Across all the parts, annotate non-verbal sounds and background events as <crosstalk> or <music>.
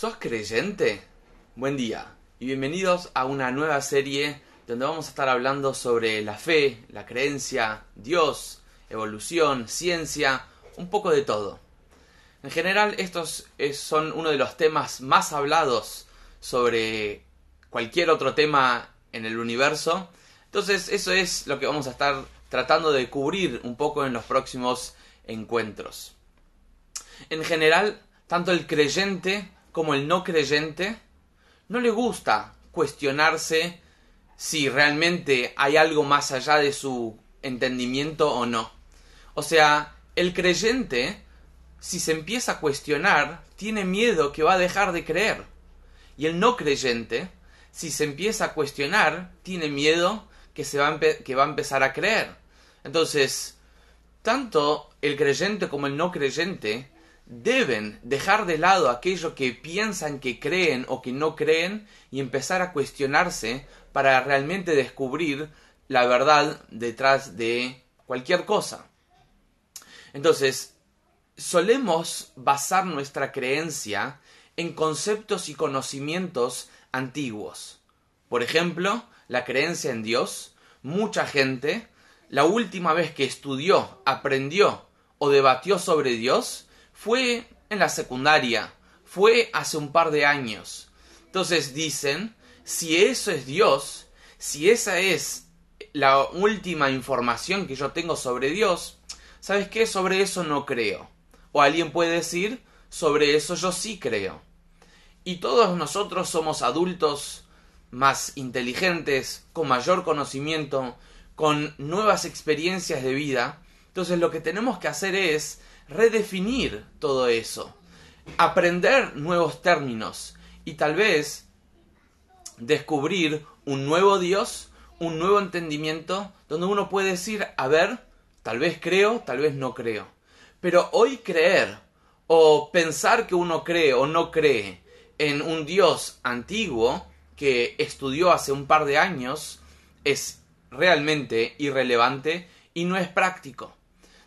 ¿Sos creyente? Buen día y bienvenidos a una nueva serie donde vamos a estar hablando sobre la fe, la creencia, Dios, evolución, ciencia, un poco de todo. En general estos son uno de los temas más hablados sobre cualquier otro tema en el universo. Entonces eso es lo que vamos a estar tratando de cubrir un poco en los próximos encuentros. En general, tanto el creyente como el no creyente no le gusta cuestionarse si realmente hay algo más allá de su entendimiento o no. O sea, el creyente, si se empieza a cuestionar, tiene miedo que va a dejar de creer. Y el no creyente, si se empieza a cuestionar, tiene miedo que, se va que va a empezar a creer. Entonces, tanto el creyente como el no creyente deben dejar de lado aquello que piensan que creen o que no creen y empezar a cuestionarse para realmente descubrir la verdad detrás de cualquier cosa. Entonces, solemos basar nuestra creencia en conceptos y conocimientos antiguos. Por ejemplo, la creencia en Dios. Mucha gente, la última vez que estudió, aprendió o debatió sobre Dios, fue en la secundaria, fue hace un par de años. Entonces dicen, si eso es Dios, si esa es la última información que yo tengo sobre Dios, ¿sabes qué? Sobre eso no creo. O alguien puede decir, sobre eso yo sí creo. Y todos nosotros somos adultos más inteligentes, con mayor conocimiento, con nuevas experiencias de vida. Entonces lo que tenemos que hacer es redefinir todo eso, aprender nuevos términos y tal vez descubrir un nuevo Dios, un nuevo entendimiento, donde uno puede decir, a ver, tal vez creo, tal vez no creo. Pero hoy creer o pensar que uno cree o no cree en un Dios antiguo que estudió hace un par de años es realmente irrelevante y no es práctico.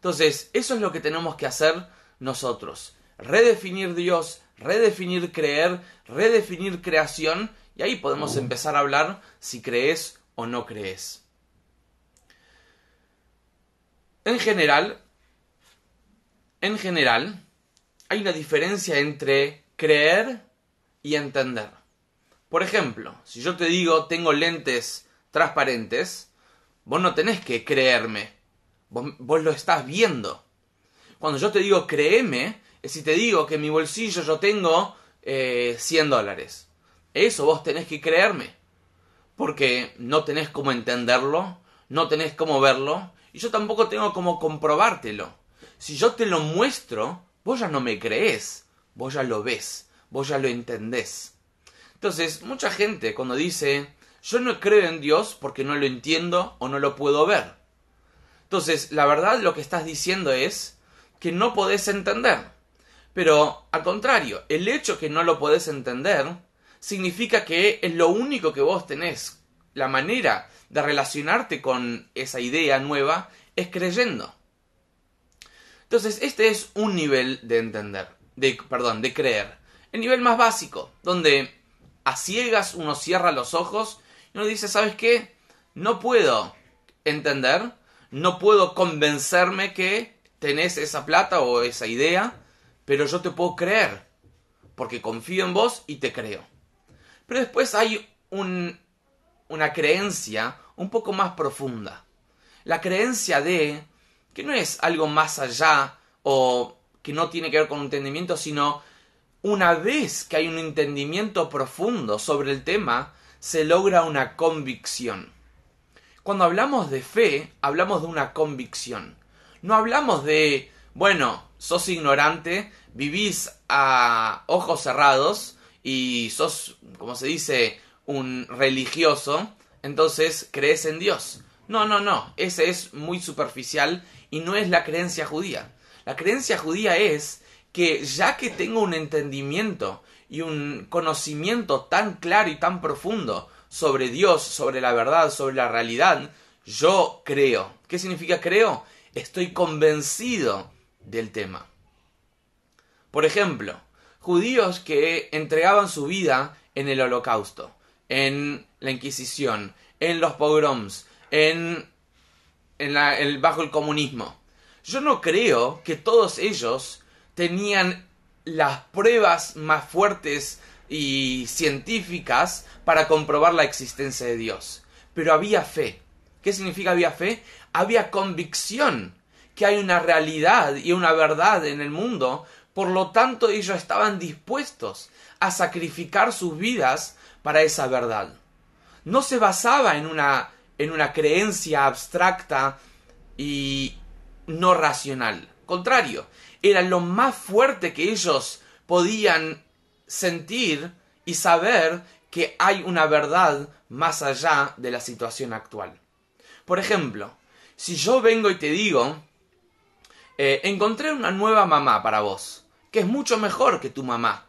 Entonces, eso es lo que tenemos que hacer nosotros. Redefinir Dios, redefinir creer, redefinir creación, y ahí podemos empezar a hablar si crees o no crees. En general, en general, hay una diferencia entre creer y entender. Por ejemplo, si yo te digo tengo lentes transparentes, vos no tenés que creerme, Vos, lo estás viendo. Cuando yo te digo créeme, es si te digo que en mi bolsillo yo tengo eh, 100 dólares. Eso vos tenés que creerme. Porque no tenés cómo entenderlo, no tenés cómo verlo, y yo tampoco tengo cómo comprobártelo. Si yo te lo muestro, vos ya no me crees, vos ya lo ves, vos ya lo entendés. Entonces, mucha gente cuando dice, yo no creo en Dios porque no lo entiendo o no lo puedo ver. Entonces, la verdad lo que estás diciendo es que no podés entender. Pero, al contrario, el hecho que no lo podés entender significa que es lo único que vos tenés. La manera de relacionarte con esa idea nueva es creyendo. Entonces, este es un nivel de entender, de, perdón, de creer. El nivel más básico, donde a ciegas uno cierra los ojos y uno dice, ¿sabes qué? No puedo entender, no puedo convencerme que tenés esa plata o esa idea, pero yo te puedo creer, porque confío en vos y te creo. Pero después hay una creencia un poco más profunda. La creencia de que no es algo más allá o que no tiene que ver con un entendimiento, sino una vez que hay un entendimiento profundo sobre el tema, se logra una convicción. Cuando hablamos de fe, hablamos de una convicción. No hablamos de, bueno, sos ignorante, vivís a ojos cerrados y sos, como se dice, un religioso, entonces crees en Dios. No, no, no, ese es muy superficial y no es la creencia judía. La creencia judía es que ya que tengo un entendimiento y un conocimiento tan claro y tan profundo sobre Dios, sobre la verdad, sobre la realidad, yo creo. ¿Qué significa creo? Estoy convencido del tema. Por ejemplo, judíos que entregaban su vida en el holocausto, en la Inquisición, en los pogroms, en, el, bajo el comunismo. Yo no creo que todos ellos tenían las pruebas más fuertes y científicas para comprobar la existencia de Dios. Pero había fe. ¿Qué significa había fe? Había convicción que hay una realidad y una verdad en el mundo, por lo tanto ellos estaban dispuestos a sacrificar sus vidas para esa verdad. No se basaba en una, en una creencia abstracta y no racional. Contrario, era lo más fuerte que ellos podían sentir y saber que hay una verdad más allá de la situación actual. Por ejemplo, si yo vengo y te digo, eh, encontré una nueva mamá para vos, que es mucho mejor que tu mamá.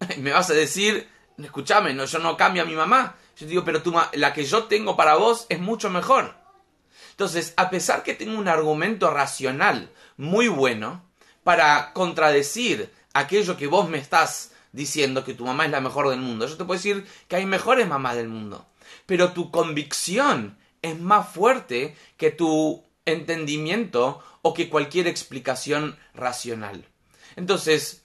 <laughs> Me vas a decir, escúchame, no, yo no cambio a mi mamá. Yo digo, pero la que yo tengo para vos es mucho mejor. Entonces, a pesar que tengo un argumento racional muy bueno para contradecir aquello que vos me estás diciendo que tu mamá es la mejor del mundo, yo te puedo decir que hay mejores mamás del mundo. Pero tu convicción es más fuerte que tu entendimiento o que cualquier explicación racional. Entonces,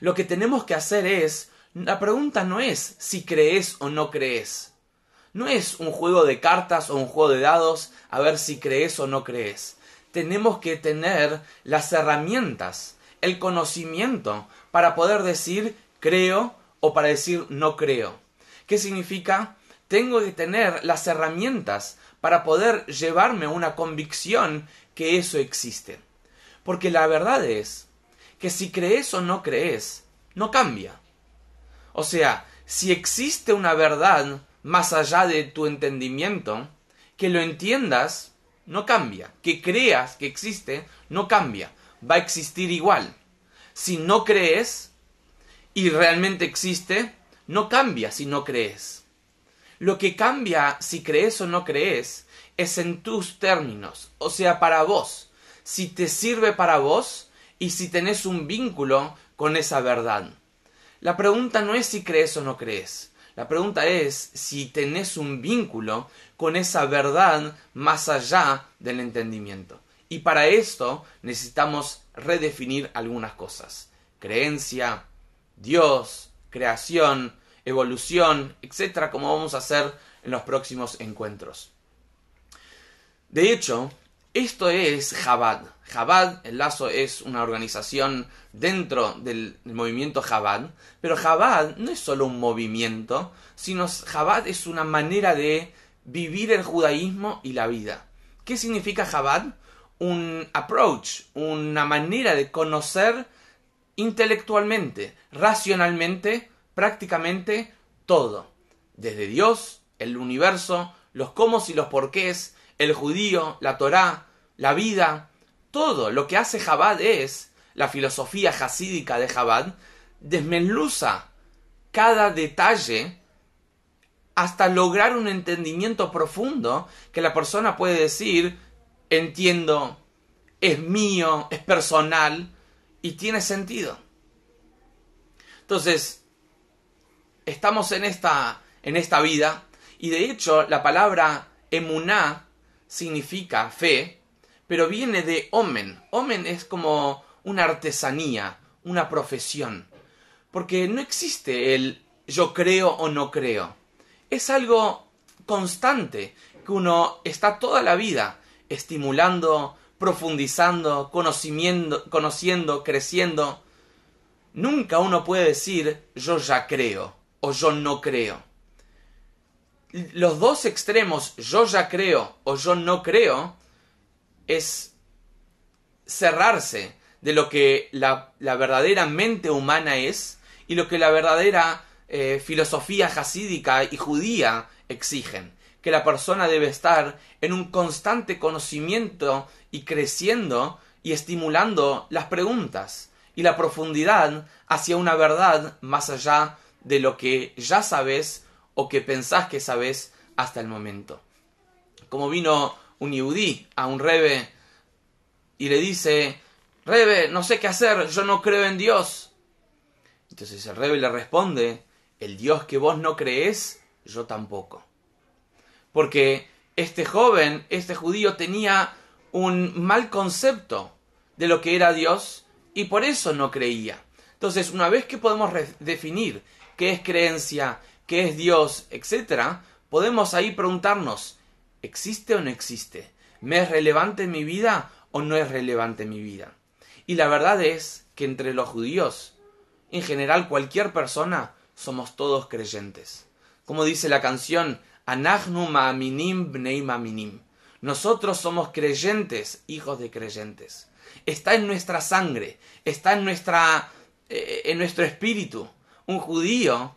lo que tenemos que hacer es, la pregunta no es si crees o no crees. No es un juego de cartas o un juego de dados a ver si crees o no crees. Tenemos que tener las herramientas, el conocimiento para poder decir creo o para decir no creo. ¿Qué significa? Tengo que tener las herramientas para poder llevarme una convicción que eso existe. Porque la verdad es que si crees o no crees, no cambia. O sea, si existe una verdad más allá de tu entendimiento, que lo entiendas, no cambia. Que creas que existe, no cambia. Va a existir igual. Si no crees y realmente existe, no cambia si no crees. Lo que cambia si crees o no crees es en tus términos, o sea, para vos, si te sirve para vos y si tenés un vínculo con esa verdad. La pregunta no es si crees o no crees, la pregunta es si tenés un vínculo con esa verdad más allá del entendimiento. Y para esto necesitamos redefinir algunas cosas. Creencia, Dios, creación, evolución, etcétera, como vamos a hacer en los próximos encuentros. De hecho, esto es Jabad. Jabad, el lazo es una organización dentro del, movimiento Jabad, pero Jabad no es solo un movimiento, sino Jabad es una manera de vivir el judaísmo y la vida. ¿Qué significa Jabad? Un approach, una manera de conocer intelectualmente, racionalmente, prácticamente todo. Desde Dios, el universo, los cómo y los porqués, el judío, la Torá, la vida, todo lo que hace Jabad es, la filosofía jasídica de Jabad, desmenluza cada detalle hasta lograr un entendimiento profundo que la persona puede decir, entiendo, es mío, es personal y tiene sentido. Entonces, estamos en esta, en esta vida y de hecho la palabra emuná significa fe, pero viene de omen. Omen es como una artesanía, una profesión. Porque no existe el yo creo o no creo. Es algo constante que uno está toda la vida estimulando, profundizando, conociendo, conociendo, creciendo. Nunca uno puede decir yo ya creo o yo no creo los dos extremos, yo ya creo o yo no creo, es cerrarse de lo que la, verdadera mente humana es y lo que la verdadera eh, filosofía jasídica y judía exigen. Que la persona debe estar en un constante conocimiento y creciendo y estimulando las preguntas y la profundidad hacia una verdad más allá de lo que ya sabes o que pensás que sabés hasta el momento. Como vino un yudí a un rebe y le dice, Rebe, no sé qué hacer, yo no creo en Dios. Entonces el rey le responde, el Dios que vos no crees, yo tampoco. Porque este joven, este judío tenía un mal concepto de lo que era Dios y por eso no creía. Entonces, una vez que podemos definir qué es creencia, qué es Dios, etc., podemos ahí preguntarnos, ¿existe o no existe? ¿Me es relevante mi vida o no es relevante mi vida? Y la verdad es que entre los judíos, en general cualquier persona, somos todos creyentes. Como dice la canción, Anachnu ma'aminim bnei ma'aminim. Nosotros somos creyentes, hijos de creyentes. Está en nuestra sangre, está en, nuestra, eh, en nuestro espíritu. Un judío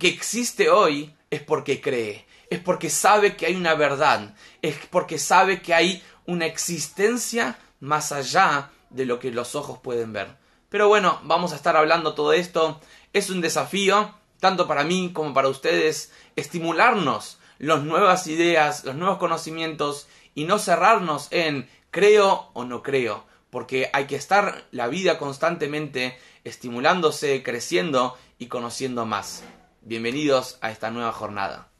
que existe hoy es porque cree, es porque sabe que hay una verdad, es porque sabe que hay una existencia más allá de lo que los ojos pueden ver. Pero bueno, vamos a estar hablando todo esto. Es un desafío, tanto para mí como para ustedes, estimularnos las nuevas ideas, los nuevos conocimientos y no cerrarnos en creo o no creo, porque hay que estar la vida constantemente estimulándose, creciendo y conociendo más. Bienvenidos a esta nueva jornada.